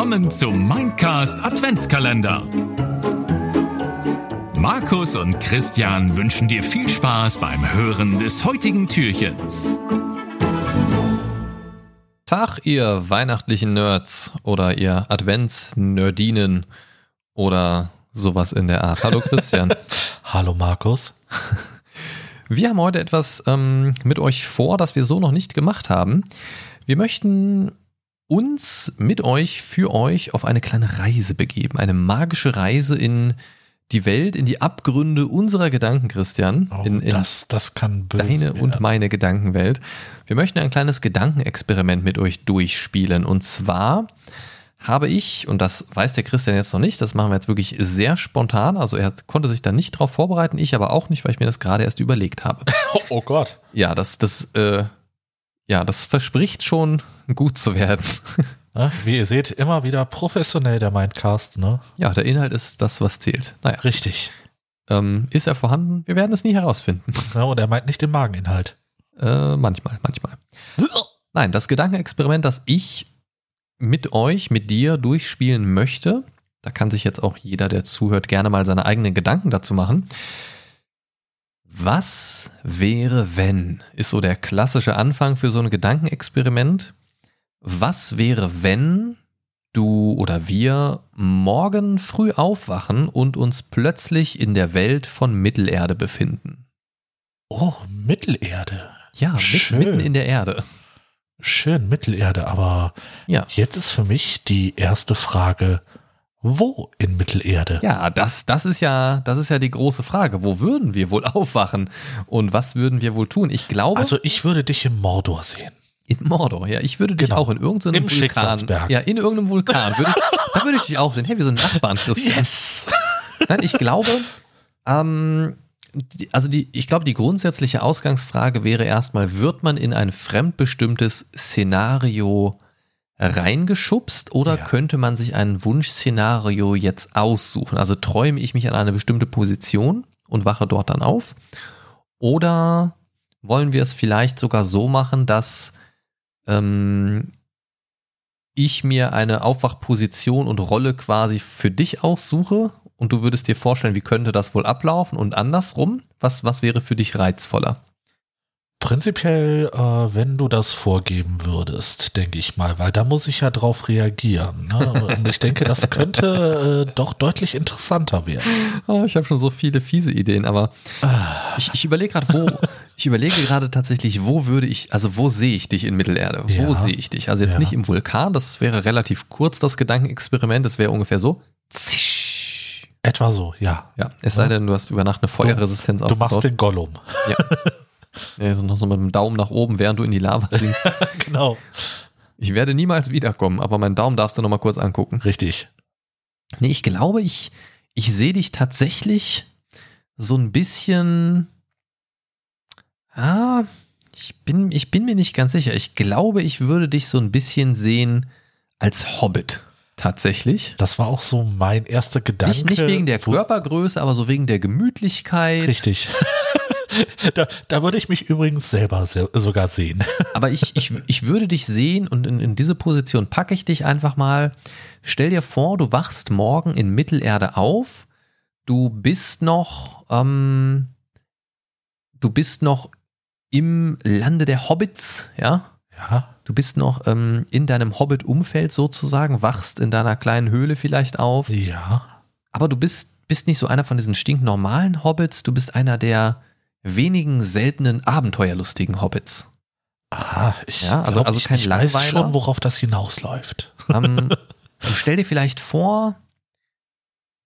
willkommen zum Mindcast Adventskalender. Markus und Christian wünschen dir viel Spaß beim Hören des heutigen Türchens. Tag, ihr weihnachtlichen Nerds oder ihr Advents-Nerdinen oder sowas in der Art. Hallo Christian. Hallo Markus. Wir haben heute etwas ähm, mit euch vor, das wir so noch nicht gemacht haben. Wir möchten uns mit euch, für euch auf eine kleine Reise begeben. Eine magische Reise in die Welt, in die Abgründe unserer Gedanken, Christian. Oh, in, in das, das kann böse deine werden. und meine Gedankenwelt. Wir möchten ein kleines Gedankenexperiment mit euch durchspielen. Und zwar habe ich, und das weiß der Christian jetzt noch nicht, das machen wir jetzt wirklich sehr spontan, also er konnte sich da nicht drauf vorbereiten, ich aber auch nicht, weil ich mir das gerade erst überlegt habe. Oh, oh Gott. Ja, das, das, äh, ja, das verspricht schon gut zu werden. Wie ihr seht, immer wieder professionell der Mindcast, ne? Ja, der Inhalt ist das, was zählt. Naja, Richtig. ähm, ist er vorhanden? Wir werden es nie herausfinden. Ja, und er meint nicht den Mageninhalt. Äh, manchmal, manchmal. Nein, das Gedankenexperiment, das ich mit euch, mit dir durchspielen möchte, da kann sich jetzt auch jeder, der zuhört, gerne mal seine eigenen Gedanken dazu machen. Was wäre, wenn, ist so der klassische Anfang für so ein Gedankenexperiment. Was wäre, wenn du oder wir morgen früh aufwachen und uns plötzlich in der Welt von Mittelerde befinden? Oh, Mittelerde. Ja, Schön. mitten in der Erde. Schön, Mittelerde, aber Ja. jetzt ist für mich die erste Frage, wo in Mittelerde? Ja, das, das ist ja, das ist ja die große Frage. Wo würden wir wohl aufwachen? Und was würden wir wohl tun? Ich glaube, Also ich würde dich im Mordor sehen. in Mordor, ja. Ich würde dich Genau. auch in irgendeinem Im Vulkan. Ja, in irgendeinem Vulkan. Würde ich, da würde ich dich auch sehen. Hey, wir sind Nachbarn, Christian. Yes. Nein, ich glaube, ähm, also die, ich glaube, die grundsätzliche Ausgangsfrage wäre erstmal, wird man in ein fremdbestimmtes Szenario reingeschubst oder Ja. könnte man sich ein Wunschszenario jetzt aussuchen? Also träume ich mich an eine bestimmte Position und wache dort dann auf? Oder wollen wir es vielleicht sogar so machen, dass ähm, ich mir eine Aufwachposition und Rolle quasi für dich aussuche und du würdest dir vorstellen, wie könnte das wohl ablaufen und andersrum? Was, was wäre für dich reizvoller? Prinzipiell, äh, wenn du das vorgeben würdest, denke ich mal, weil da muss ich ja drauf reagieren. Ne? Und ich denke, das könnte äh, doch deutlich interessanter werden. Ah, ich habe schon so viele fiese Ideen, aber ich, ich überlege gerade, wo, ich überlege gerade tatsächlich, wo würde ich, also wo sehe ich dich in Mittelerde? Wo Ja. sehe ich dich? Also jetzt Ja. nicht im Vulkan, das wäre relativ kurz, das Gedankenexperiment, das wäre ungefähr so. Zisch. Etwa so, ja. Ja, es sei denn, du hast über Nacht eine Feuerresistenz Du machst aufgebaut. den Gollum. Ja. ja, so noch so mit dem Daumen nach oben, während du in die Lava sinkst. Genau. Ich werde niemals wiederkommen, aber meinen Daumen darfst du noch mal kurz angucken. Richtig. Nee, ich glaube, ich, ich sehe dich tatsächlich so ein bisschen. Ah, ich bin, ich bin mir nicht ganz sicher. Ich glaube, ich würde dich so ein bisschen sehen als Hobbit. Tatsächlich. Das war auch so mein erster Gedanke. Nicht, nicht wegen der Körpergröße, aber so wegen der Gemütlichkeit. Richtig. da, da würde ich mich übrigens selber se sogar sehen. Aber ich, ich, ich würde dich sehen und in, in diese Position packe ich dich einfach mal. Stell dir vor, du wachst morgen in Mittelerde auf. Du bist noch, ähm, du bist noch im Lande der Hobbits, ja. Ja. Du bist noch ähm, in deinem Hobbit-Umfeld sozusagen, wachst in deiner kleinen Höhle vielleicht auf. Ja. Aber du bist, bist nicht so einer von diesen stinknormalen Hobbits, du bist einer der wenigen seltenen abenteuerlustigen Hobbits. Aha, ich, Ja, also- glaub, also ich, kein ich weiß Langweiler. schon, worauf das hinausläuft. Ähm, stell dir vielleicht vor,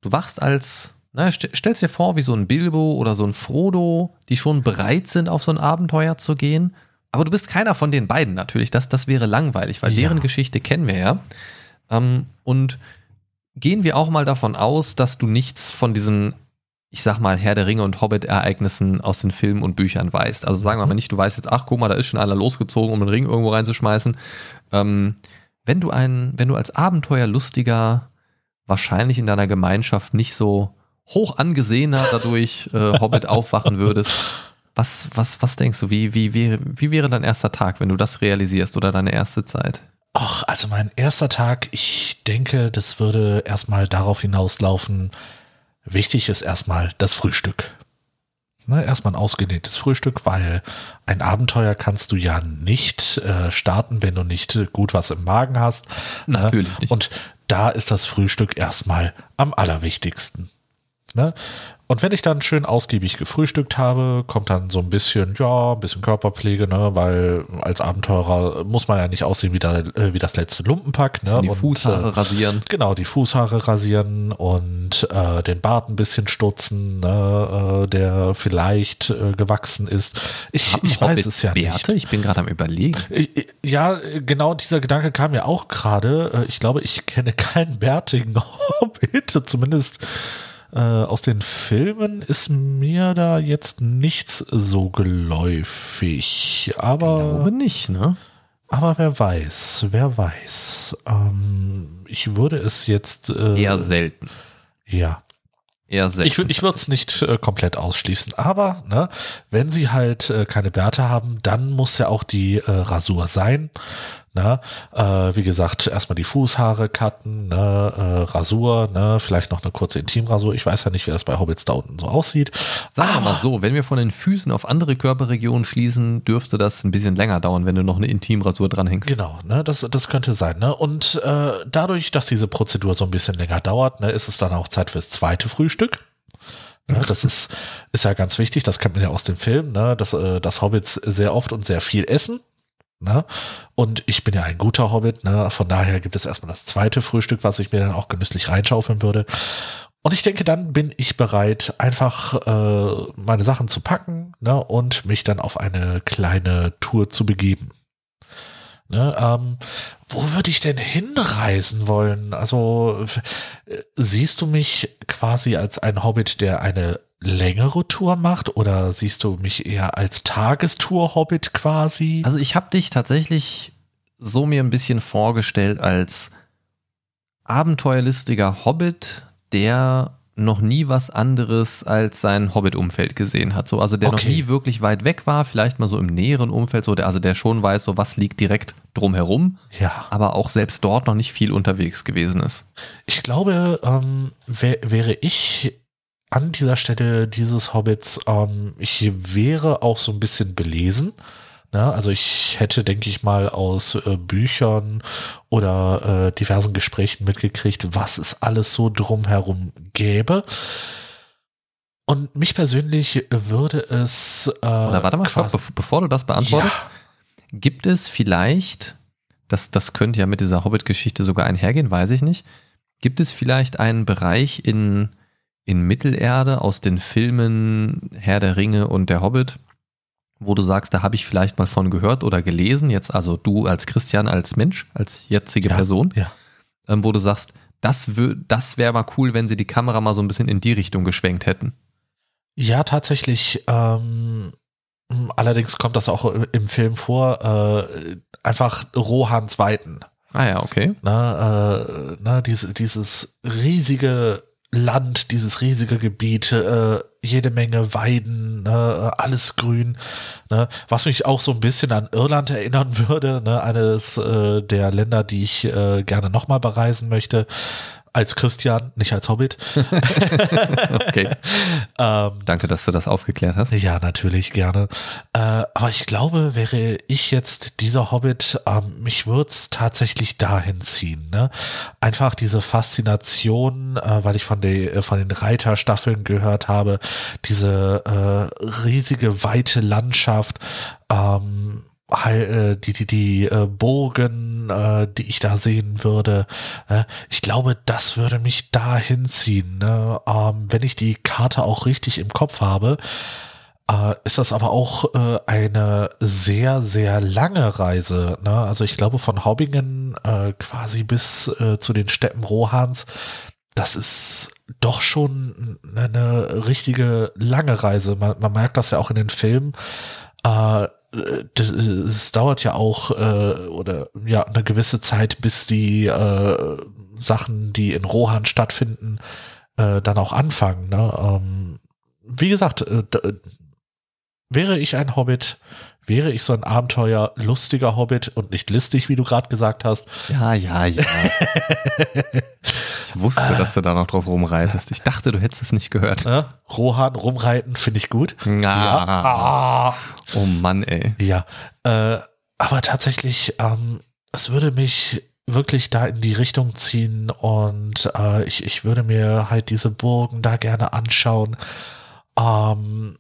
du wachst als, na, st stellst dir vor, wie so ein Bilbo oder so ein Frodo, die schon bereit sind, auf so ein Abenteuer zu gehen. Aber du bist keiner von den beiden natürlich. Das, das wäre langweilig, weil Ja. deren Geschichte kennen wir ja. Ähm, und gehen wir auch mal davon aus, dass du nichts von diesen, ich sag mal, Herr der Ringe und Hobbit-Ereignissen aus den Filmen und Büchern weißt. Also sagen wir mal nicht, du weißt jetzt, ach guck mal, da ist schon einer losgezogen, um einen Ring irgendwo reinzuschmeißen. Ähm, wenn du ein, wenn du als Abenteuerlustiger wahrscheinlich in deiner Gemeinschaft nicht so hoch angesehener dadurch äh, Hobbit aufwachen würdest, was, was, was denkst du, wie, wie, wie, wie wäre dein erster Tag, wenn du das realisierst oder deine erste Zeit? Ach, also mein erster Tag, ich denke, das würde erstmal darauf hinauslaufen, wichtig ist erstmal das Frühstück. Ne, erstmal ein ausgedehntes Frühstück, weil ein Abenteuer kannst du ja nicht äh, starten, wenn du nicht gut was im Magen hast. Ne? Natürlich nicht. Und da ist das Frühstück erstmal am allerwichtigsten. Ne? Und wenn ich dann schön ausgiebig gefrühstückt habe, kommt dann so ein bisschen, ja, ein bisschen Körperpflege, ne, weil als Abenteurer muss man ja nicht aussehen wie, da, äh, wie das letzte Lumpenpack, ne? Die und, Fußhaare äh, rasieren. Genau, die Fußhaare rasieren und äh, den Bart ein bisschen stutzen, ne, äh, der vielleicht äh, gewachsen ist. Ich, ich weiß es ja Bärte? nicht. Ich bin gerade am überlegen. Ja, genau dieser Gedanke kam mir auch gerade. Ich glaube, ich kenne keinen bärtigen Hobbit, zumindest äh, aus den Filmen ist mir da jetzt nichts so geläufig. Aber. Ich glaube nicht, ne? Aber wer weiß, wer weiß. Ähm, ich würde es jetzt. Äh, Eher selten. Ja. Eher selten. Ich, ich würde es nicht äh, komplett ausschließen. Aber, ne, wenn sie halt äh, keine Bärte haben, dann muss ja auch die äh, Rasur sein. Ne? Äh, wie gesagt, erstmal die Fußhaare cutten, ne? äh, Rasur, ne? vielleicht noch eine kurze Intimrasur. Ich weiß ja nicht, wie das bei Hobbits da unten so aussieht. Sagen wir mal so, wenn wir von den Füßen auf andere Körperregionen schließen, dürfte das ein bisschen länger dauern, wenn du noch eine Intimrasur dranhängst. Genau, ne? das, das könnte sein. Ne? Und äh, dadurch, dass diese Prozedur so ein bisschen länger dauert, ne, ist es dann auch Zeit fürs zweite Frühstück. Ja, ne? das ist, ist ja ganz wichtig, das kennt man ja aus dem Film, ne? dass, äh, dass Hobbits sehr oft und sehr viel essen. Ne? Und ich bin ja ein guter Hobbit, ne? von daher gibt es erstmal das zweite Frühstück, was ich mir dann auch genüsslich reinschaufeln würde. Und ich denke, dann bin ich bereit, einfach äh, meine Sachen zu packen ne? und mich dann auf eine kleine Tour zu begeben. Ne, ähm, wo würde ich denn hinreisen wollen? Also äh, siehst du mich quasi als ein Hobbit, der eine längere Tour macht oder siehst du mich eher als Tagestour-Hobbit quasi? Also ich habe dich tatsächlich so mir ein bisschen vorgestellt als abenteuerlistiger Hobbit, der noch nie was anderes als sein Hobbit-Umfeld gesehen hat. So, also der okay. noch nie wirklich weit weg war, vielleicht mal so im näheren Umfeld, so der, also der schon weiß, so was liegt direkt drumherum, ja. aber auch selbst dort noch nicht viel unterwegs gewesen ist. Ich glaube, ähm, wär, wäre ich an dieser Stelle dieses Hobbits, ähm, ich wäre auch so ein bisschen belesen. Ne? Also ich hätte, denke ich mal, aus äh, Büchern oder äh, diversen Gesprächen mitgekriegt, was es alles so drumherum gäbe. Und mich persönlich würde es. Äh, oder warte mal, stopp, bevor du das beantwortest, ja. gibt es vielleicht, das, das könnte ja mit dieser Hobbit-Geschichte sogar einhergehen, weiß ich nicht, gibt es vielleicht einen Bereich in in Mittelerde aus den Filmen Herr der Ringe und der Hobbit, wo du sagst, da habe ich vielleicht mal von gehört oder gelesen, jetzt also du als Christian, als Mensch, als jetzige ja, Person, ja. Ähm, wo du sagst, das, das wäre mal cool, wenn sie die Kamera mal so ein bisschen in die Richtung geschwenkt hätten. Ja, tatsächlich. Ähm, allerdings kommt das auch im Film vor, äh, einfach Rohans Weiten. Ah ja, okay. Na, äh, na, diese, dieses riesige Land, dieses riesige Gebiet, äh, jede Menge Weiden, ne, alles grün, ne, was mich auch so ein bisschen an Irland erinnern würde, ne, eines äh, der Länder, die ich äh, gerne nochmal bereisen möchte als Christian, nicht als Hobbit. okay. ähm, Danke, dass du das aufgeklärt hast. Ja, natürlich, gerne. Äh, aber ich glaube, wäre ich jetzt dieser Hobbit, ähm, mich würde es tatsächlich dahin ziehen. Ne? Einfach diese Faszination, äh, weil ich von, der, äh, von den Reiterstaffeln gehört habe, diese äh, riesige, weite Landschaft, ähm, äh, die, die, die äh, Burgen, äh, die ich da sehen würde. Äh, ich glaube, das würde mich da hinziehen. Ne? Ähm, wenn ich die Karte auch richtig im Kopf habe, äh, ist das aber auch äh, eine sehr, sehr lange Reise. Ne? Also ich glaube, von Hobbingen äh, quasi bis äh, zu den Steppen Rohans, das ist doch schon eine richtige lange Reise. Man, man merkt das ja auch in den Filmen. Äh, es dauert ja auch äh, oder ja eine gewisse Zeit, bis die äh, Sachen, die in Rohan stattfinden, äh, dann auch anfangen. Ne? Ähm, wie gesagt, äh, wäre ich ein Hobbit, wäre ich so ein Abenteuer lustiger Hobbit und nicht listig, wie du gerade gesagt hast. Ja, ja, ja. ich wusste, dass du da noch drauf rumreitest. Ich dachte, du hättest es nicht gehört. Ne? Rohan rumreiten finde ich gut. Ja. Ah. Oh Mann, ey. Ja, äh, aber tatsächlich, ähm, es würde mich wirklich da in die Richtung ziehen und äh, ich, ich würde mir halt diese Burgen da gerne anschauen. Ähm,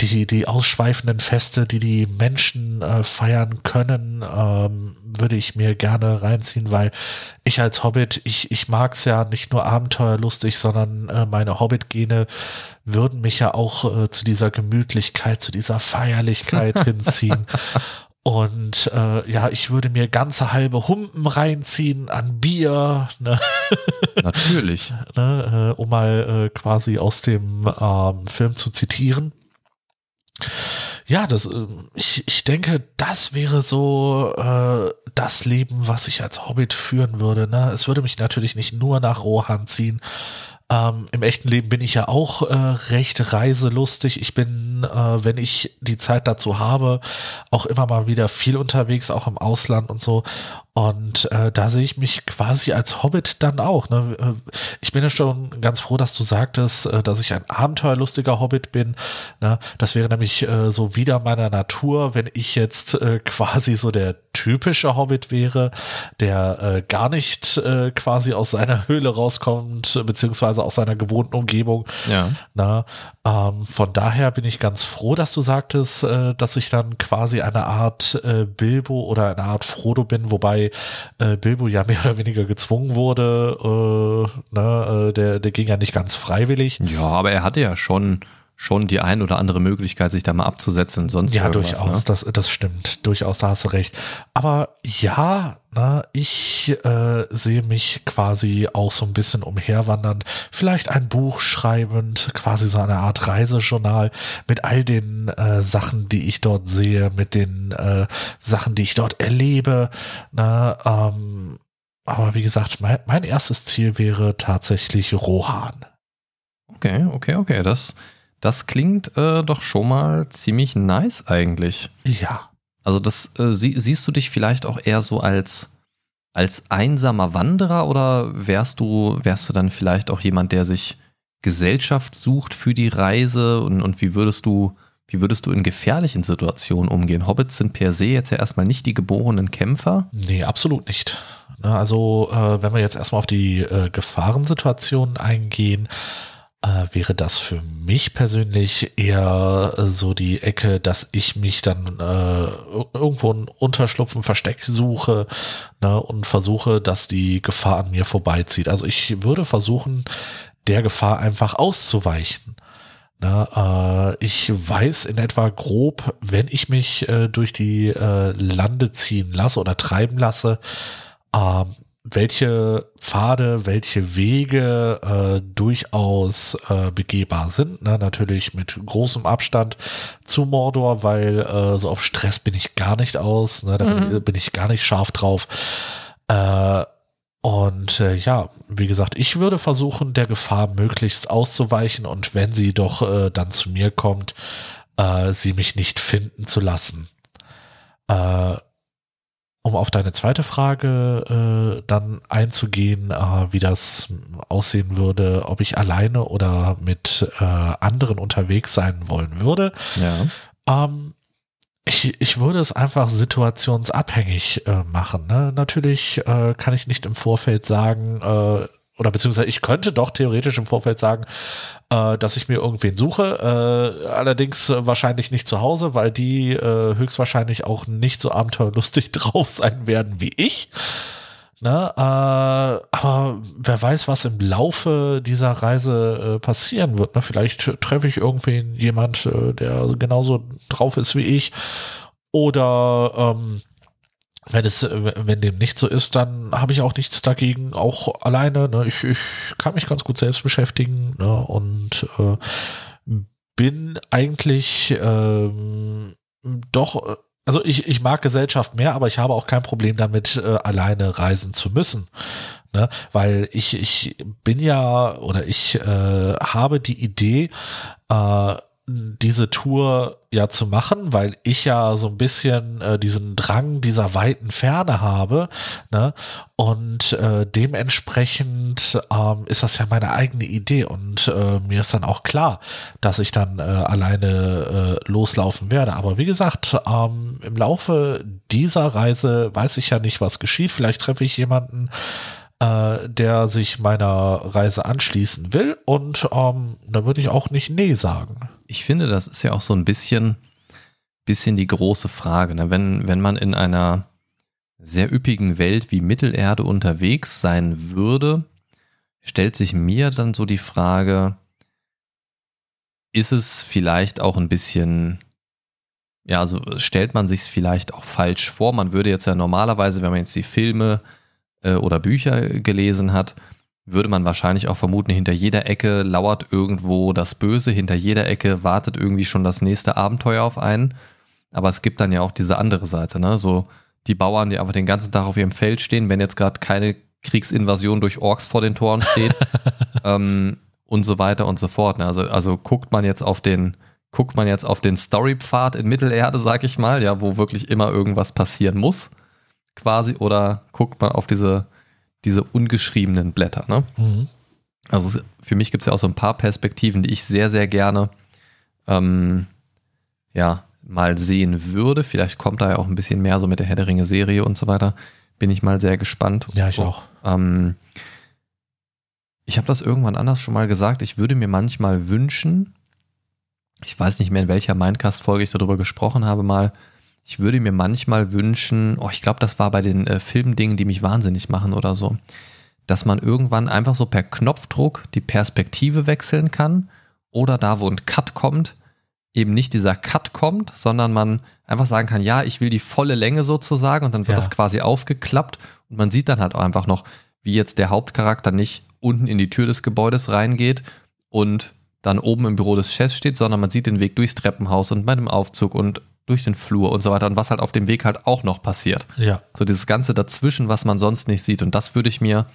die, die ausschweifenden Feste, die die Menschen äh, feiern können, ähm, würde ich mir gerne reinziehen, weil ich als Hobbit, ich, ich mag es ja nicht nur abenteuerlustig, sondern äh, meine Hobbit-Gene würden mich ja auch äh, zu dieser Gemütlichkeit, zu dieser Feierlichkeit hinziehen. Und äh, ja, ich würde mir ganze halbe Humpen reinziehen an Bier, ne? Natürlich. ne, äh, um mal äh, quasi aus dem ähm, Film zu zitieren. Ja, das, äh, ich, ich denke, das wäre so äh, das Leben, was ich als Hobbit führen würde. Ne? Es würde mich natürlich nicht nur nach Rohan ziehen. Ähm, Im echten Leben bin ich ja auch äh, recht reiselustig. Ich bin, äh, wenn ich die Zeit dazu habe, auch immer mal wieder viel unterwegs, auch im Ausland und so. Und äh, da sehe ich mich quasi als Hobbit dann auch. Ne? Äh, ich bin ja schon ganz froh, dass du sagtest, äh, dass ich ein abenteuerlustiger Hobbit bin. Ne? Das wäre nämlich äh, so wieder meiner Natur, wenn ich jetzt äh, quasi so der typische Hobbit wäre, der äh, gar nicht äh, quasi aus seiner Höhle rauskommt, beziehungsweise aus seiner gewohnten Umgebung. Ja. Na, ähm, von daher bin ich ganz froh, dass du sagtest, äh, dass ich dann quasi eine Art äh, Bilbo oder eine Art Frodo bin, wobei äh, Bilbo ja mehr oder weniger gezwungen wurde. Äh, ne, äh, der, der ging ja nicht ganz freiwillig. Ja, aber er hatte ja schon schon die ein oder andere Möglichkeit, sich da mal abzusetzen sonst Ja, durchaus, Ne? das, das stimmt. Durchaus, da hast du recht. Aber ja, na, ich äh, sehe mich quasi auch so ein bisschen umherwandernd, vielleicht ein Buch schreibend, quasi so eine Art Reisejournal mit all den äh, Sachen, die ich dort sehe, mit den äh, Sachen, die ich dort erlebe. Na, ähm, aber wie gesagt, mein, mein erstes Ziel wäre tatsächlich Rohan. Okay, okay, okay. Das, das klingt äh, doch schon mal ziemlich nice eigentlich. Ja. Also das äh, sie, siehst du dich vielleicht auch eher so als als einsamer Wanderer oder wärst du wärst du dann vielleicht auch jemand, der sich Gesellschaft sucht für die Reise und, und wie würdest du wie würdest du in gefährlichen Situationen umgehen? Hobbits sind per se jetzt ja erstmal nicht die geborenen Kämpfer. Nee, absolut nicht. Also, äh, wenn wir jetzt erstmal auf die äh, Gefahrensituationen eingehen, äh, wäre das für mich persönlich eher äh, so die Ecke, dass ich mich dann äh, irgendwo ein Unterschlupf, ein Versteck suche ne, und versuche, dass die Gefahr an mir vorbeizieht. Also ich würde versuchen, der Gefahr einfach auszuweichen. Na, äh, ich weiß in etwa grob, wenn ich mich äh, durch die äh, Lande ziehen lasse oder treiben lasse, ähm, welche Pfade, welche Wege äh, durchaus äh, begehbar sind. Ne? Natürlich mit großem Abstand zu Mordor, weil äh, so auf Stress bin ich gar nicht aus. Ne? Da bin, bin ich gar nicht scharf drauf. Äh, und äh, ja, wie gesagt, ich würde versuchen, der Gefahr möglichst auszuweichen und wenn sie doch äh, dann zu mir kommt, äh, sie mich nicht finden zu lassen. Äh, um auf deine zweite Frage äh, dann einzugehen, äh, wie das aussehen würde, ob ich alleine oder mit äh, anderen unterwegs sein wollen würde. Ja. Ähm, ich, ich würde es einfach situationsabhängig äh, machen. Ne? Natürlich äh, kann ich nicht im Vorfeld sagen, äh, oder beziehungsweise ich könnte doch theoretisch im Vorfeld sagen, äh, dass ich mir irgendwen suche. Äh, allerdings wahrscheinlich nicht zu Hause, weil die äh, höchstwahrscheinlich auch nicht so abenteuerlustig drauf sein werden wie ich. Ne, äh, aber wer weiß, was im Laufe dieser Reise äh, passieren wird. Ne? Vielleicht treffe ich irgendwen, jemand, äh, der genauso drauf ist wie ich. Oder ähm, wenn es, wenn dem nicht so ist, dann habe ich auch nichts dagegen, auch alleine. Ne? Ich, ich kann mich ganz gut selbst beschäftigen ne? und äh, bin eigentlich ähm, doch, also ich, ich mag Gesellschaft mehr, aber ich habe auch kein Problem damit, äh, alleine reisen zu müssen. Ne? Weil ich, ich bin ja oder ich äh, habe die Idee, äh, diese Tour ja zu machen, weil ich ja so ein bisschen äh, diesen Drang dieser weiten Ferne habe. Ne? Und äh, dementsprechend ähm, ist das ja meine eigene Idee. Und äh, mir ist dann auch klar, dass ich dann äh, alleine äh, loslaufen werde. Aber wie gesagt, ähm, im Laufe dieser Reise weiß ich ja nicht, was geschieht. Vielleicht treffe ich jemanden, äh, der sich meiner Reise anschließen will. Und ähm, da würde ich auch nicht Nee sagen. Ich finde, das ist ja auch so ein bisschen, bisschen die große Frage. Ne? Wenn, wenn man in einer sehr üppigen Welt wie Mittelerde unterwegs sein würde, stellt sich mir dann so die Frage, ist es vielleicht auch ein bisschen, ja, also stellt man sich es vielleicht auch falsch vor? Man würde jetzt ja normalerweise, wenn man jetzt die Filme äh, oder Bücher gelesen hat, würde man wahrscheinlich auch vermuten, hinter jeder Ecke lauert irgendwo das Böse, hinter jeder Ecke wartet irgendwie schon das nächste Abenteuer auf einen. Aber es gibt dann ja auch diese andere Seite, ne? So die Bauern, die einfach den ganzen Tag auf ihrem Feld stehen, wenn jetzt gerade keine Kriegsinvasion durch Orks vor den Toren steht ähm, und so weiter und so fort. Ne? Also, also guckt man jetzt auf den, guckt man jetzt auf den Storypfad in Mittelerde, sag ich mal, ja, wo wirklich immer irgendwas passieren muss, quasi, oder guckt man auf diese diese ungeschriebenen Blätter. Ne? Mhm. Also für mich gibt es ja auch so ein paar Perspektiven, die ich sehr, sehr gerne ähm, ja, mal sehen würde. Vielleicht kommt da ja auch ein bisschen mehr so mit der Herr der Ringe Serie und so weiter. Bin ich mal sehr gespannt. Ja, ich auch. Ähm, ich habe das irgendwann anders schon mal gesagt. Ich würde mir manchmal wünschen, ich weiß nicht mehr, in welcher Mindcast-Folge ich darüber gesprochen habe, mal, ich würde mir manchmal wünschen, oh, ich glaube, das war bei den äh, Filmdingen, die mich wahnsinnig machen oder so, dass man irgendwann einfach so per Knopfdruck die Perspektive wechseln kann oder da, wo ein Cut kommt, eben nicht dieser Cut kommt, sondern man einfach sagen kann, ja, ich will die volle Länge sozusagen und dann wird ja. das quasi aufgeklappt und man sieht dann halt auch einfach noch, wie jetzt der Hauptcharakter nicht unten in die Tür des Gebäudes reingeht und dann oben im Büro des Chefs steht, sondern man sieht den Weg durchs Treppenhaus und bei dem Aufzug und durch den Flur und so weiter und was halt auf dem Weg halt auch noch passiert. Ja. So dieses Ganze dazwischen, was man sonst nicht sieht. Und das würde ich mir,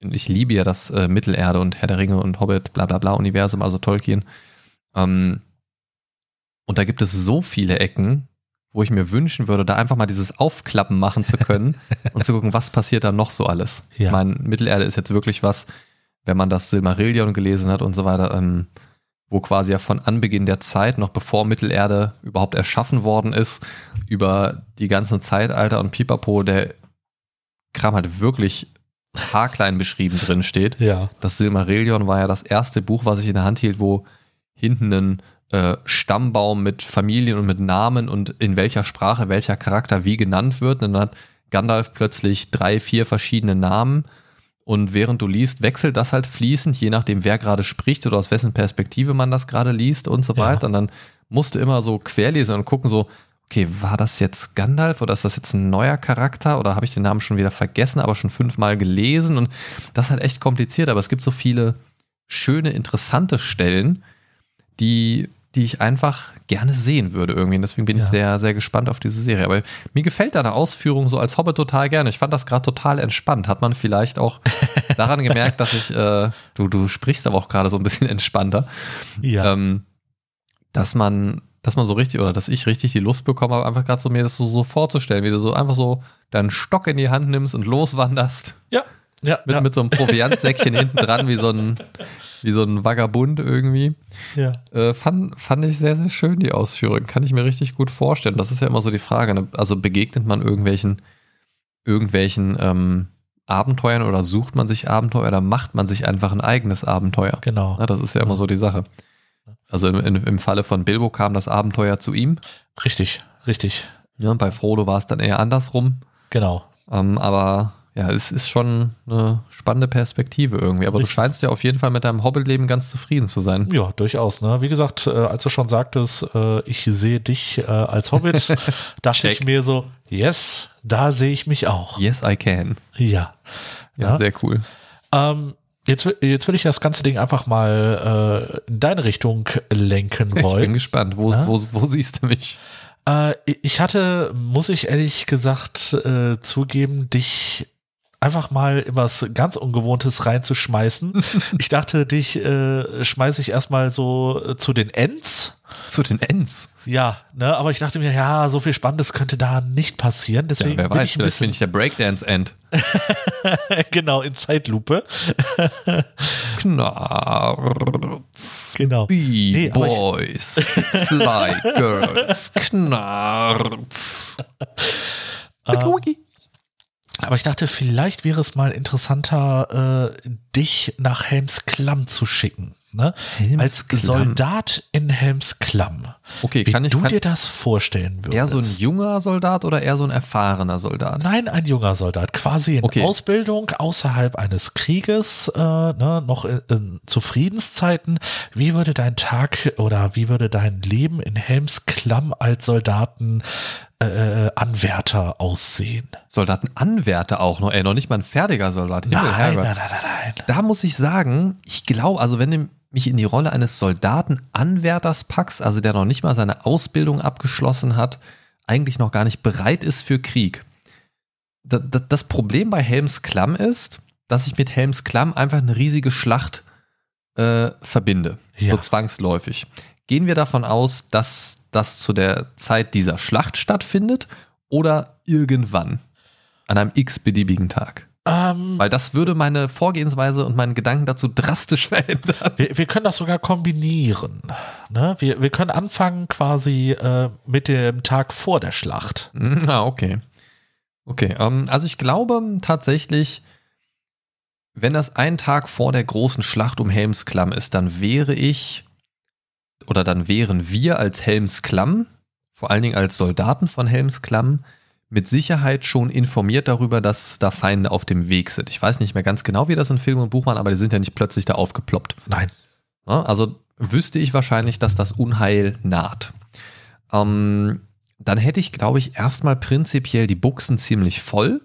ich liebe ja das äh, Mittelerde und Herr der Ringe und Hobbit, bla bla bla Universum, also Tolkien. Ähm, und da gibt es so viele Ecken, wo ich mir wünschen würde, da einfach mal dieses Aufklappen machen zu können und zu gucken, was passiert da noch so alles. Ja. Ich meine, Mittelerde ist jetzt wirklich was, wenn man das Silmarillion gelesen hat und so weiter, ähm, wo quasi ja von Anbeginn der Zeit, noch bevor Mittelerde überhaupt erschaffen worden ist, über die ganzen Zeitalter und Pipapo, der Kram halt wirklich haarklein beschrieben drin steht. Ja. Das Silmarillion war ja das erste Buch, was ich in der Hand hielt, wo hinten ein äh, Stammbaum mit Familien und mit Namen und in welcher Sprache welcher Charakter wie genannt wird. Und dann hat Gandalf plötzlich drei, vier verschiedene Namen und während du liest, wechselt das halt fließend, je nachdem, wer gerade spricht oder aus wessen Perspektive man das gerade liest und so weiter. Ja. Und dann musst du immer so querlesen und gucken, so, okay, war das jetzt Gandalf oder ist das jetzt ein neuer Charakter oder habe ich den Namen schon wieder vergessen, aber schon fünfmal gelesen? Und das ist halt echt kompliziert, aber es gibt so viele schöne, interessante Stellen, die die ich einfach gerne sehen würde irgendwie. Und deswegen bin ja. ich sehr, sehr gespannt auf diese Serie. Aber mir gefällt deine Ausführung so als Hobbit total gerne. Ich fand das gerade total entspannt. Hat man vielleicht auch daran gemerkt, dass ich, äh, du, du sprichst aber auch gerade so ein bisschen entspannter. Ja. Ähm, dass man, dass man so richtig, oder dass ich richtig die Lust bekomme, habe, einfach gerade so mir das so, so vorzustellen, wie du so einfach so deinen Stock in die Hand nimmst und loswanderst. Ja. Ja, mit, ja. mit so einem Proviantsäckchen hinten dran, wie so ein, wie so ein Vagabund irgendwie. Ja. Äh, fand, fand ich sehr, sehr schön, die Ausführung. Kann ich mir richtig gut vorstellen. Das ist ja immer so die Frage. Ne? Also begegnet man irgendwelchen, irgendwelchen ähm, Abenteuern oder sucht man sich Abenteuer oder macht man sich einfach ein eigenes Abenteuer? Genau. Ja, das ist ja immer so die Sache. Also im, im, im Falle von Bilbo kam das Abenteuer zu ihm. Richtig, richtig. Ja, bei Frodo war es dann eher andersrum. Genau. Ähm, aber ja, es ist schon eine spannende Perspektive irgendwie. Aber ich, du scheinst ja auf jeden Fall mit deinem Hobbit-Leben ganz zufrieden zu sein. Ja, durchaus. Ne? Wie gesagt, äh, als du schon sagtest, äh, ich sehe dich äh, als Hobbit, dachte ich mir so, yes, da sehe ich mich auch. Yes, I can. Ja. Ja, ja. sehr cool. Ähm, Jetzt, jetzt will ich das ganze Ding einfach mal äh, in deine Richtung lenken wollen. Ich bin gespannt. Wo, wo, wo siehst du mich? Äh, ich hatte, muss ich ehrlich gesagt äh, zugeben, dich einfach mal was ganz Ungewohntes reinzuschmeißen. ich dachte, dich äh, schmeiße ich erstmal so äh, zu den Ends. Zu den Ends? Ja, ne, aber ich dachte mir, ja, so viel Spannendes könnte da nicht passieren. Deswegen ja, wer bin weiß, ich ein vielleicht bin ich der Breakdance-End. genau, in Zeitlupe. Knarz. Genau. Beat Nee. Fly Girls. Knarz. Ähm, Aber ich dachte, vielleicht wäre es mal interessanter, äh, dich nach Helmsklamm zu schicken. Ne? Als Helmsklamm. Soldat in Helmsklamm. Okay, Wie kann ich du kann, dir das vorstellen würdest. eher so ein junger Soldat oder eher so ein erfahrener Soldat? Nein, ein junger Soldat, quasi in Okay. Ausbildung außerhalb eines Krieges, äh, ne, noch in, in, zu Friedenszeiten. Wie würde dein Tag oder wie würde dein Leben in Helmsklamm als Soldaten äh, Anwärter aussehen? Soldatenanwärter auch noch, ey, noch nicht mal ein fertiger Soldat. Nein, nein, nein, nein, nein. Da muss ich sagen, ich glaube, also wenn du mich in die Rolle eines Soldatenanwärters packst, also der noch nicht mal seine Ausbildung abgeschlossen hat, eigentlich noch gar nicht bereit ist für Krieg. Da- da- Das Problem bei Helms Klamm ist, dass ich mit Helms Klamm einfach eine riesige Schlacht äh, verbinde. Ja. So zwangsläufig. Gehen wir davon aus, dass das zu der Zeit dieser Schlacht stattfindet oder irgendwann an einem x-beliebigen Tag? Ähm, Weil das würde meine Vorgehensweise und meinen Gedanken dazu drastisch verändern. wir, wir können das sogar kombinieren. Ne? Wir, wir können anfangen quasi äh, mit dem Tag vor der Schlacht. Ah, okay. Okay, ähm, also ich glaube tatsächlich, wenn das ein Tag vor der großen Schlacht um Helmsklamm ist, dann wäre ich oder dann wären wir als Helmsklamm, vor allen Dingen als Soldaten von Helmsklamm, mit Sicherheit schon informiert darüber, dass da Feinde auf dem Weg sind. Ich weiß nicht mehr ganz genau, wie das in Film und Buch waren, aber die sind ja nicht plötzlich da aufgeploppt. Nein. Also wüsste ich wahrscheinlich, dass das Unheil naht. Ähm, dann hätte ich, glaube ich, erstmal prinzipiell die Buchsen ziemlich voll,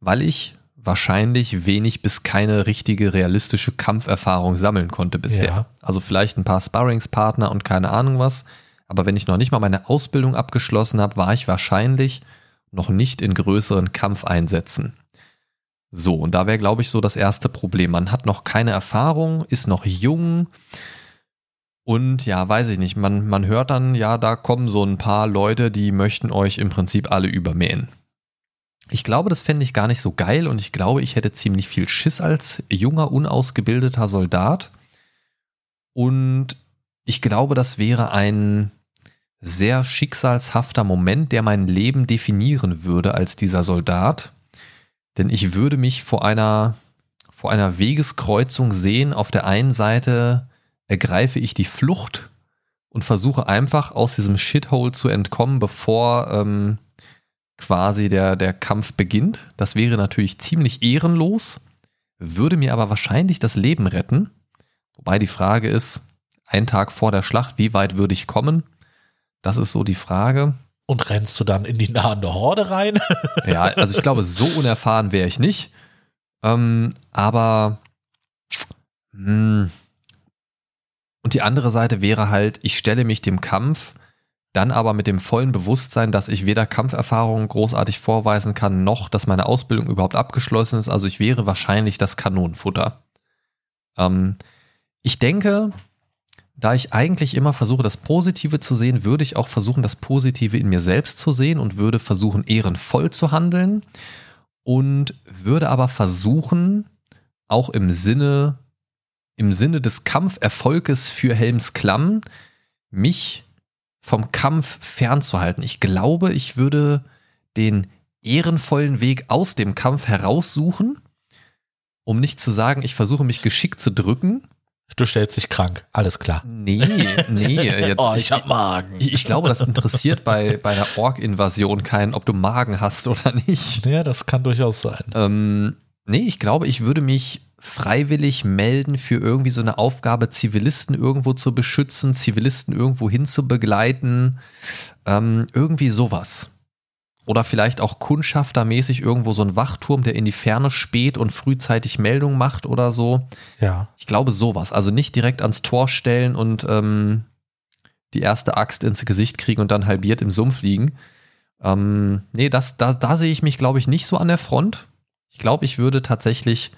weil ich wahrscheinlich wenig bis keine richtige realistische Kampferfahrung sammeln konnte bisher. Ja. Also vielleicht ein paar Sparringspartner und keine Ahnung was. Aber wenn ich noch nicht mal meine Ausbildung abgeschlossen habe, war ich wahrscheinlich noch nicht in größeren Kampfeinsätzen. So, und da wäre, glaube ich, so das erste Problem. Man hat noch keine Erfahrung, ist noch jung und ja, weiß ich nicht, man, man hört dann, ja, da kommen so ein paar Leute, die möchten euch im Prinzip alle übermähen. Ich glaube, das fände ich gar nicht so geil und ich glaube, ich hätte ziemlich viel Schiss als junger, unausgebildeter Soldat. Und ich glaube, das wäre ein sehr schicksalshafter Moment, der mein Leben definieren würde als dieser Soldat. Denn ich würde mich vor einer, vor einer Wegeskreuzung sehen. Auf der einen Seite ergreife ich die Flucht und versuche einfach aus diesem Shithole zu entkommen, bevor ähm, quasi der, der Kampf beginnt. Das wäre natürlich ziemlich ehrenlos, würde mir aber wahrscheinlich das Leben retten. Wobei die Frage ist, ein Tag vor der Schlacht, wie weit würde ich kommen? Das ist so die Frage. Und rennst du dann in die nahende Horde rein? Ja, also ich glaube, so unerfahren wäre ich nicht. Ähm, aber mh, und die andere Seite wäre halt, ich stelle mich dem Kampf, dann aber mit dem vollen Bewusstsein, dass ich weder Kampferfahrungen großartig vorweisen kann, noch dass meine Ausbildung überhaupt abgeschlossen ist. Also ich wäre wahrscheinlich das Kanonenfutter. Ähm, ich denke, da ich eigentlich immer versuche, das Positive zu sehen, würde ich auch versuchen, das Positive in mir selbst zu sehen und würde versuchen, ehrenvoll zu handeln und würde aber versuchen, auch im Sinne, im Sinne des Kampferfolges für Helms Klamm, mich vom Kampf fernzuhalten. Ich glaube, ich würde den ehrenvollen Weg aus dem Kampf heraussuchen, um nicht zu sagen, ich versuche mich geschickt zu drücken. Du stellst dich krank, alles klar. Nee, nee. jetzt- oh, ich hab Magen. ich, ich glaube, das interessiert bei, bei einer Ork-Invasion keinen, ob du Magen hast oder nicht. Ja, das kann durchaus sein. Ähm, nee, ich glaube, ich würde mich freiwillig melden für irgendwie so eine Aufgabe, Zivilisten irgendwo zu beschützen, Zivilisten irgendwo hin zu begleiten. Ähm, irgendwie sowas. Oder vielleicht auch kundschaftermäßig irgendwo so ein Wachturm, der in die Ferne späht und frühzeitig Meldung macht oder so. Ja. Ich glaube sowas. Also nicht direkt ans Tor stellen und ähm, die erste Axt ins Gesicht kriegen und dann halbiert im Sumpf liegen. Ähm, nee, das, da, da sehe ich mich, glaube ich, nicht so an der Front. Ich glaube, ich würde tatsächlich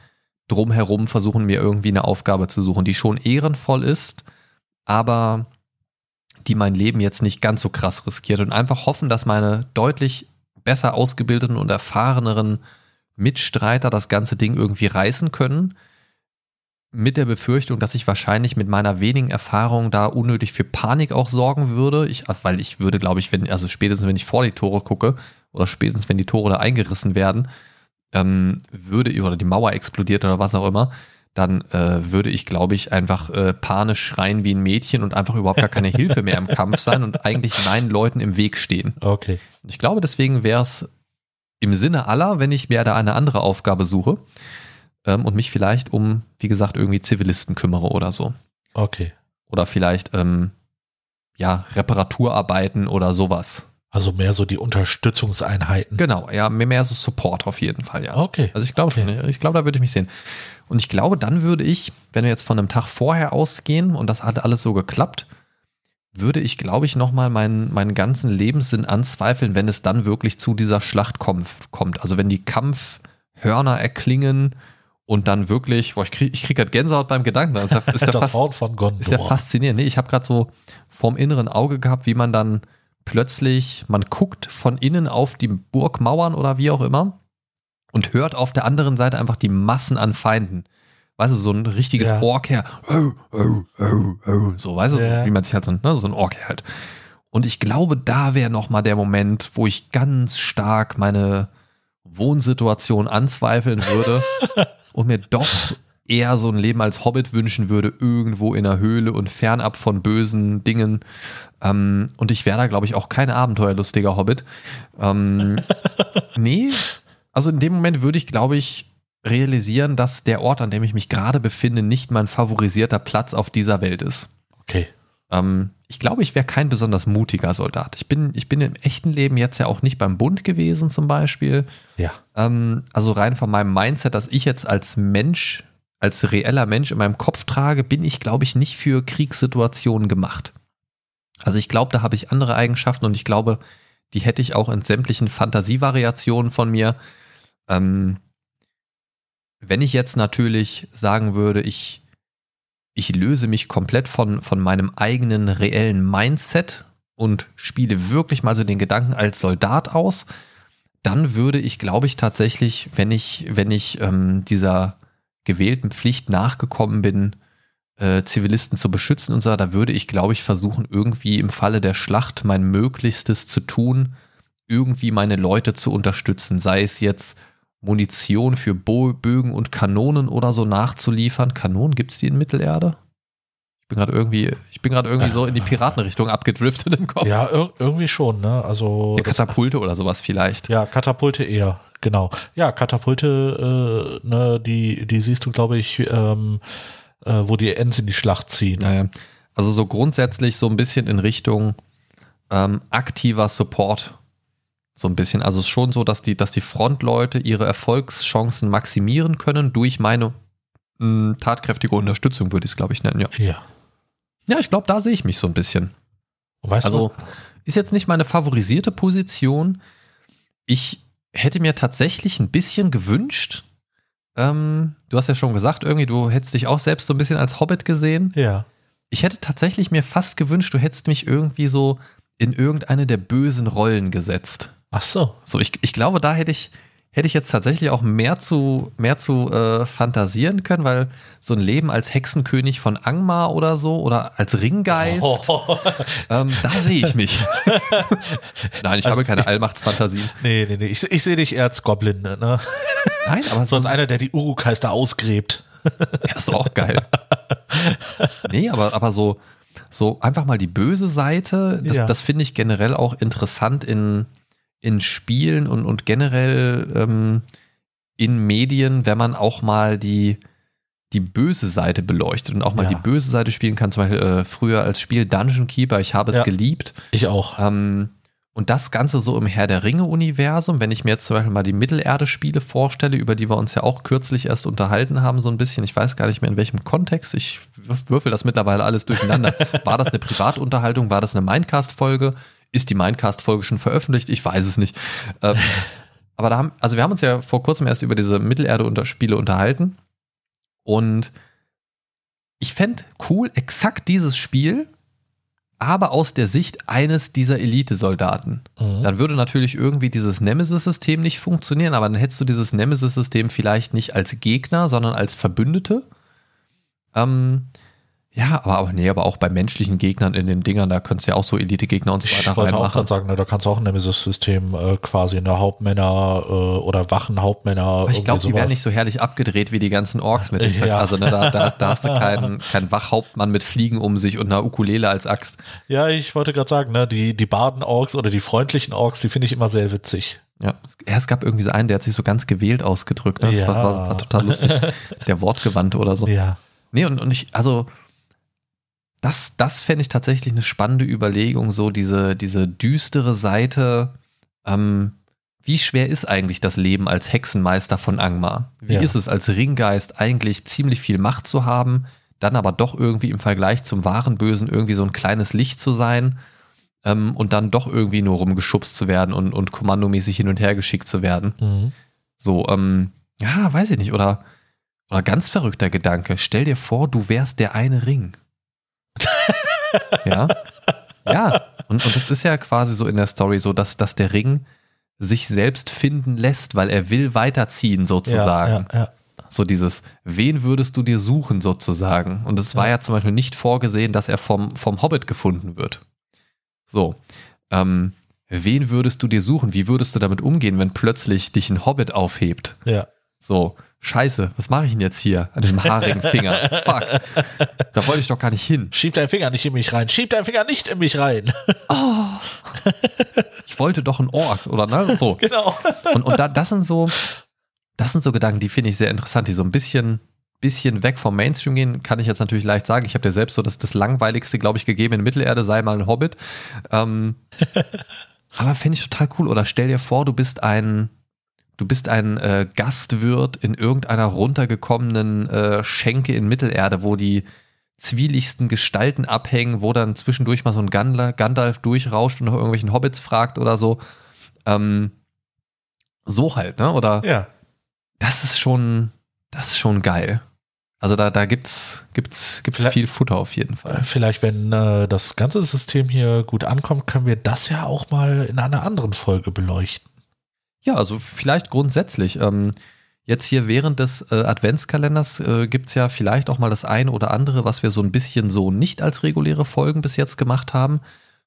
drumherum versuchen, mir irgendwie eine Aufgabe zu suchen, die schon ehrenvoll ist, aber die mein Leben jetzt nicht ganz so krass riskiert und einfach hoffen, dass meine deutlich besser ausgebildeten und erfahreneren Mitstreiter das ganze Ding irgendwie reißen können. Mit der Befürchtung, dass ich wahrscheinlich mit meiner wenigen Erfahrung da unnötig für Panik auch sorgen würde. Ich, weil ich würde, glaube ich, wenn, also spätestens wenn ich vor die Tore gucke oder spätestens wenn die Tore da eingerissen werden, ähm, würde, oder die Mauer explodiert oder was auch immer, dann äh, würde ich, glaube ich, einfach äh, panisch schreien wie ein Mädchen und einfach überhaupt gar keine Hilfe mehr im Kampf sein und eigentlich meinen Leuten im Weg stehen. Okay. Und ich glaube, deswegen wäre es im Sinne aller, wenn ich mir da eine andere Aufgabe suche ähm, und mich vielleicht um, wie gesagt, irgendwie Zivilisten kümmere oder so. Okay. Oder vielleicht, ähm, ja, Reparaturarbeiten oder sowas. Also mehr so die Unterstützungseinheiten. Genau, ja, mehr, so Support auf jeden Fall, ja. Okay. Also ich glaube Okay. schon, ich glaube, da würde ich mich sehen. Und ich glaube, dann würde ich, wenn wir jetzt von einem Tag vorher ausgehen und das hat alles so geklappt, würde ich, glaube ich, nochmal meinen, meinen ganzen Lebenssinn anzweifeln, wenn es dann wirklich zu dieser Schlacht kommt. kommt. Also wenn die Kampfhörner erklingen und dann wirklich, boah, ich kriege ich krieg grad Gänsehaut beim Gedanken. Das ist ja, ist ja das fast, von Gondor. ist ja faszinierend. Nee, ich habe gerade so vorm inneren Auge gehabt, wie man dann plötzlich, man guckt von innen auf die Burgmauern oder wie auch immer und hört auf der anderen Seite einfach die Massen an Feinden. Weißt du, so ein richtiges Ja. Ork her. So, weißt du, Ja. wie man sich halt so, ne, so ein Ork halt. Und ich glaube, da wäre nochmal der Moment, wo ich ganz stark meine Wohnsituation anzweifeln würde und mir doch eher so ein Leben als Hobbit wünschen würde, irgendwo in einer Höhle und fernab von bösen Dingen. Ähm, und ich wäre da, glaube ich, auch kein abenteuerlustiger Hobbit. Ähm, nee, also in dem Moment würde ich, glaube ich, realisieren, dass der Ort, an dem ich mich gerade befinde, nicht mein favorisierter Platz auf dieser Welt ist. Okay. Ähm, ich glaube, ich wäre kein besonders mutiger Soldat. Ich bin, ich bin im echten Leben jetzt ja auch nicht beim Bund gewesen, zum Beispiel. Ja. Ähm, also rein von meinem Mindset, dass ich jetzt als Mensch, als reeller Mensch in meinem Kopf trage, bin ich, glaube ich, nicht für Kriegssituationen gemacht. Also ich glaube, da habe ich andere Eigenschaften und ich glaube, die hätte ich auch in sämtlichen Fantasievariationen von mir. Ähm, wenn ich jetzt natürlich sagen würde, ich, ich löse mich komplett von, von meinem eigenen reellen Mindset und spiele wirklich mal so den Gedanken als Soldat aus, dann würde ich, glaube ich, tatsächlich, wenn ich, wenn ich ähm, dieser gewählten Pflicht nachgekommen bin, äh, Zivilisten zu beschützen und so, da würde ich, glaube ich, versuchen, irgendwie im Falle der Schlacht mein Möglichstes zu tun, irgendwie meine Leute zu unterstützen, sei es jetzt Munition für Bo Bögen und Kanonen oder so nachzuliefern. Kanonen gibt es die in Mittelerde? Ich bin gerade irgendwie, ich bin gerade irgendwie so in die Piratenrichtung abgedriftet im Kopf. Ja, ir irgendwie schon, ne? Also. Ja, Katapulte oder sowas vielleicht. Ja, Katapulte eher, genau. Ja, Katapulte, äh, ne, die, die siehst du, glaube ich, ähm, äh, wo die Ents in die Schlacht ziehen. Naja, also so grundsätzlich so ein bisschen in Richtung ähm, aktiver Support. So ein bisschen. Also es ist schon so, dass die, dass die Frontleute ihre Erfolgschancen maximieren können durch meine mh, tatkräftige Unterstützung, würde ich es, glaube ich, nennen, ja. Ja. Ja, ich glaube, da sehe ich mich so ein bisschen. Weißt Also du, ist jetzt nicht meine favorisierte Position. Ich hätte mir tatsächlich ein bisschen gewünscht. Ähm, du hast ja schon gesagt, irgendwie, du hättest dich auch selbst so ein bisschen als Hobbit gesehen. ja. Ich hätte tatsächlich mir fast gewünscht, du hättest mich irgendwie so in irgendeine der bösen Rollen gesetzt. Ach so. So, ich, ich glaube, da hätte ich, hätte ich jetzt tatsächlich auch mehr zu, mehr zu äh, fantasieren können, weil so ein Leben als Hexenkönig von Angmar oder so oder als Ringgeist, ähm, da sehe ich mich. Nein, ich habe keine Allmachtsfantasien. Nee, nee, nee. Ich, ich sehe dich eher als Goblin, ne? Nein, aber so Sonst einer, der die Urukais da ausgräbt. Ja, ist auch geil. nee, aber, aber so, so einfach mal die böse Seite, das, Ja. das finde ich generell auch interessant in, in Spielen und, und generell ähm, in Medien, wenn man auch mal die, die böse Seite beleuchtet und auch mal Ja. die böse Seite spielen kann. Zum Beispiel äh, früher als Spiel Dungeon Keeper, ich habe es Ja. geliebt. Ich auch. Ähm, und das Ganze so im Herr der Ringe-Universum, wenn ich mir jetzt zum Beispiel mal die Mittelerde-Spiele vorstelle, über die wir uns ja auch kürzlich erst unterhalten haben, so ein bisschen, ich weiß gar nicht mehr in welchem Kontext, ich würfel das mittlerweile alles durcheinander. War das eine Privatunterhaltung? War das eine Mindcast-Folge? Ist die Mindcast-Folge schon veröffentlicht? Ich weiß es nicht. Ähm, aber da haben, also wir haben uns ja vor kurzem erst über diese Mittelerde-Spiele unterhalten. Und ich fände cool, exakt dieses Spiel, aber aus der Sicht eines dieser Elite-Soldaten. Mhm. Dann würde natürlich irgendwie dieses Nemesis-System nicht funktionieren, aber dann hättest du dieses Nemesis-System vielleicht nicht als Gegner, sondern als Verbündete. Ähm, ja, aber, aber nee, aber auch bei menschlichen Gegnern in den Dingern, da könntest du ja auch so Elite-Gegner und so Ich weiter wollte auch gerade sagen, ne, da kannst du auch ein Nemesis-System äh, quasi eine Hauptmänner äh, oder Wachenhauptmänner. Aber ich glaube, die sowas. nicht so herrlich abgedreht wie die ganzen Orks mit den Ja. Also ne, da, da, da hast du keinen, keinen Wachhauptmann mit Fliegen um sich und einer Ukulele als Axt. Ja, ich wollte gerade sagen, ne, die, die Baden-Orks oder die freundlichen Orks, die finde ich immer sehr witzig. Ja, es- ja, es gab irgendwie so einen, der hat sich so ganz gewählt ausgedrückt. Ne? Das Ja. war, war, war total lustig. Der Wortgewandte oder so. Ja. Nee, und, und ich, also, das, das fände ich tatsächlich eine spannende Überlegung, so diese, diese düstere Seite. Ähm, wie schwer ist eigentlich das Leben als Hexenmeister von Angmar? Wie Ja. ist es als Ringgeist eigentlich ziemlich viel Macht zu haben, dann aber doch irgendwie im Vergleich zum wahren Bösen irgendwie so ein kleines Licht zu sein ähm, und dann doch irgendwie nur rumgeschubst zu werden und, und kommandomäßig hin und her geschickt zu werden? Mhm. So, ähm, ja, weiß ich nicht. Oder, oder ganz verrückter Gedanke. Stell dir vor, du wärst der eine Ring. Ja. Ja. Und, und das ist ja quasi so in der Story so, dass, dass der Ring sich selbst finden lässt, weil er will weiterziehen sozusagen. Ja, ja, ja. So dieses, wen würdest du dir suchen sozusagen? Und es war ja zum Beispiel nicht vorgesehen, dass er vom, vom Hobbit gefunden wird. So, ähm, wen würdest du dir suchen? Wie würdest du damit umgehen, wenn plötzlich dich ein Hobbit aufhebt? ja. So, scheiße, was mache ich denn jetzt hier an diesem haarigen Finger? Fuck, da wollte ich doch gar nicht hin. Schieb deinen Finger nicht in mich rein. Schieb deinen Finger nicht in mich rein. Ich wollte doch ein Ork, oder ne? So. genau. Und, und da, das sind so, das sind so Gedanken, die finde ich sehr interessant, die so ein bisschen, bisschen weg vom Mainstream gehen, kann ich jetzt natürlich leicht sagen. Ich habe dir selbst so das, das langweiligste, glaube ich, gegeben in Mittelerde, sei mal ein Hobbit. Ähm, aber finde ich total cool. Oder stell dir vor, du bist ein, du bist ein äh, Gastwirt in irgendeiner runtergekommenen äh, Schenke in Mittelerde, wo die zwielichsten Gestalten abhängen, wo dann zwischendurch mal so ein Gandalf, durchrauscht und nach irgendwelchen Hobbits fragt oder so. Ähm, so halt, ne? Oder Ja. das ist schon, das ist schon geil. Also da, da gibt's, gibt's, gibt's Vielleicht- viel Futter auf jeden Fall. Vielleicht, wenn äh, das ganze System hier gut ankommt, können wir das ja auch mal in einer anderen Folge beleuchten. Ja, also vielleicht grundsätzlich. Ähm, jetzt hier während des äh, Adventskalenders äh, gibt's ja vielleicht auch mal das eine oder andere, was wir so ein bisschen so nicht als reguläre Folgen bis jetzt gemacht haben.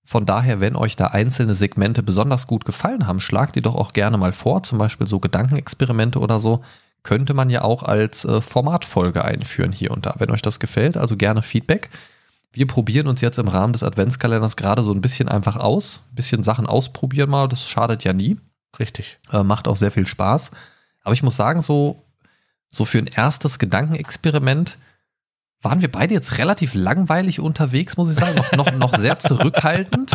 Von daher, wenn euch da einzelne Segmente besonders gut gefallen haben, schlagt die doch auch gerne mal vor. Zum Beispiel so Gedankenexperimente oder so. Könnte man ja auch als äh, Formatfolge einführen hier und da. Wenn euch das gefällt, also gerne Feedback. Wir probieren uns jetzt im Rahmen des Adventskalenders gerade so ein bisschen einfach aus. Ein bisschen Sachen ausprobieren mal, das schadet ja nie. Richtig. Äh, macht auch sehr viel Spaß. Aber ich muss sagen, so, so für ein erstes Gedankenexperiment waren wir beide jetzt relativ langweilig unterwegs, muss ich sagen. Noch, noch, noch sehr zurückhaltend.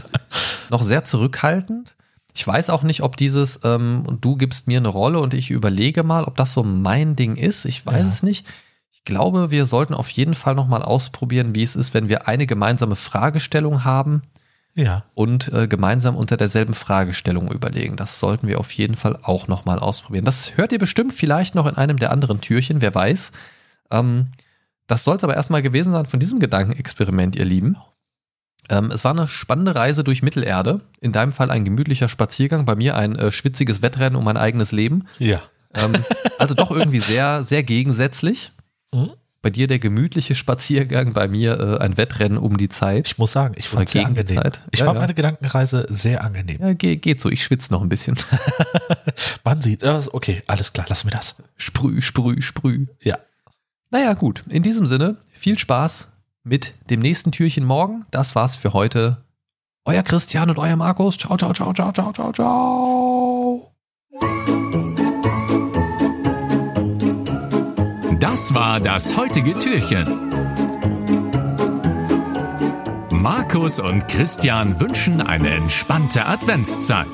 Noch sehr zurückhaltend. Ich weiß auch nicht, ob dieses, ähm, du gibst mir eine Rolle und ich überlege mal, ob das so mein Ding ist. Ich weiß Ja. es nicht. Ich glaube, wir sollten auf jeden Fall noch mal ausprobieren, wie es ist, wenn wir eine gemeinsame Fragestellung haben Ja. und äh, gemeinsam unter derselben Fragestellung überlegen. Das sollten wir auf jeden Fall auch nochmal ausprobieren. Das hört ihr bestimmt vielleicht noch in einem der anderen Türchen, wer weiß. Ähm, das soll es aber erstmal gewesen sein von diesem Gedankenexperiment, ihr Lieben. Ähm, es war eine spannende Reise durch Mittelerde. In deinem Fall ein gemütlicher Spaziergang, bei mir ein äh, schwitziges Wettrennen um mein eigenes Leben. Ja. Ähm, also doch irgendwie sehr, sehr gegensätzlich. Mhm. Bei dir der gemütliche Spaziergang, bei mir äh, ein Wettrennen um die Zeit. Ich muss sagen, ich fand es sehr angenehm. Ich Ja, fand ja. meine Gedankenreise sehr angenehm. Ja, ge geht so. Ich schwitze noch ein bisschen. Man sieht, okay, alles klar, lassen wir das. Sprüh, sprüh, sprüh. Ja. Naja, gut. In diesem Sinne, viel Spaß mit dem nächsten Türchen morgen. Das war's für heute. Euer Christian und euer Markus. Ciao, ciao, ciao, ciao, ciao, ciao, ciao. Das war das heutige Türchen. Markus und Christian wünschen eine entspannte Adventszeit.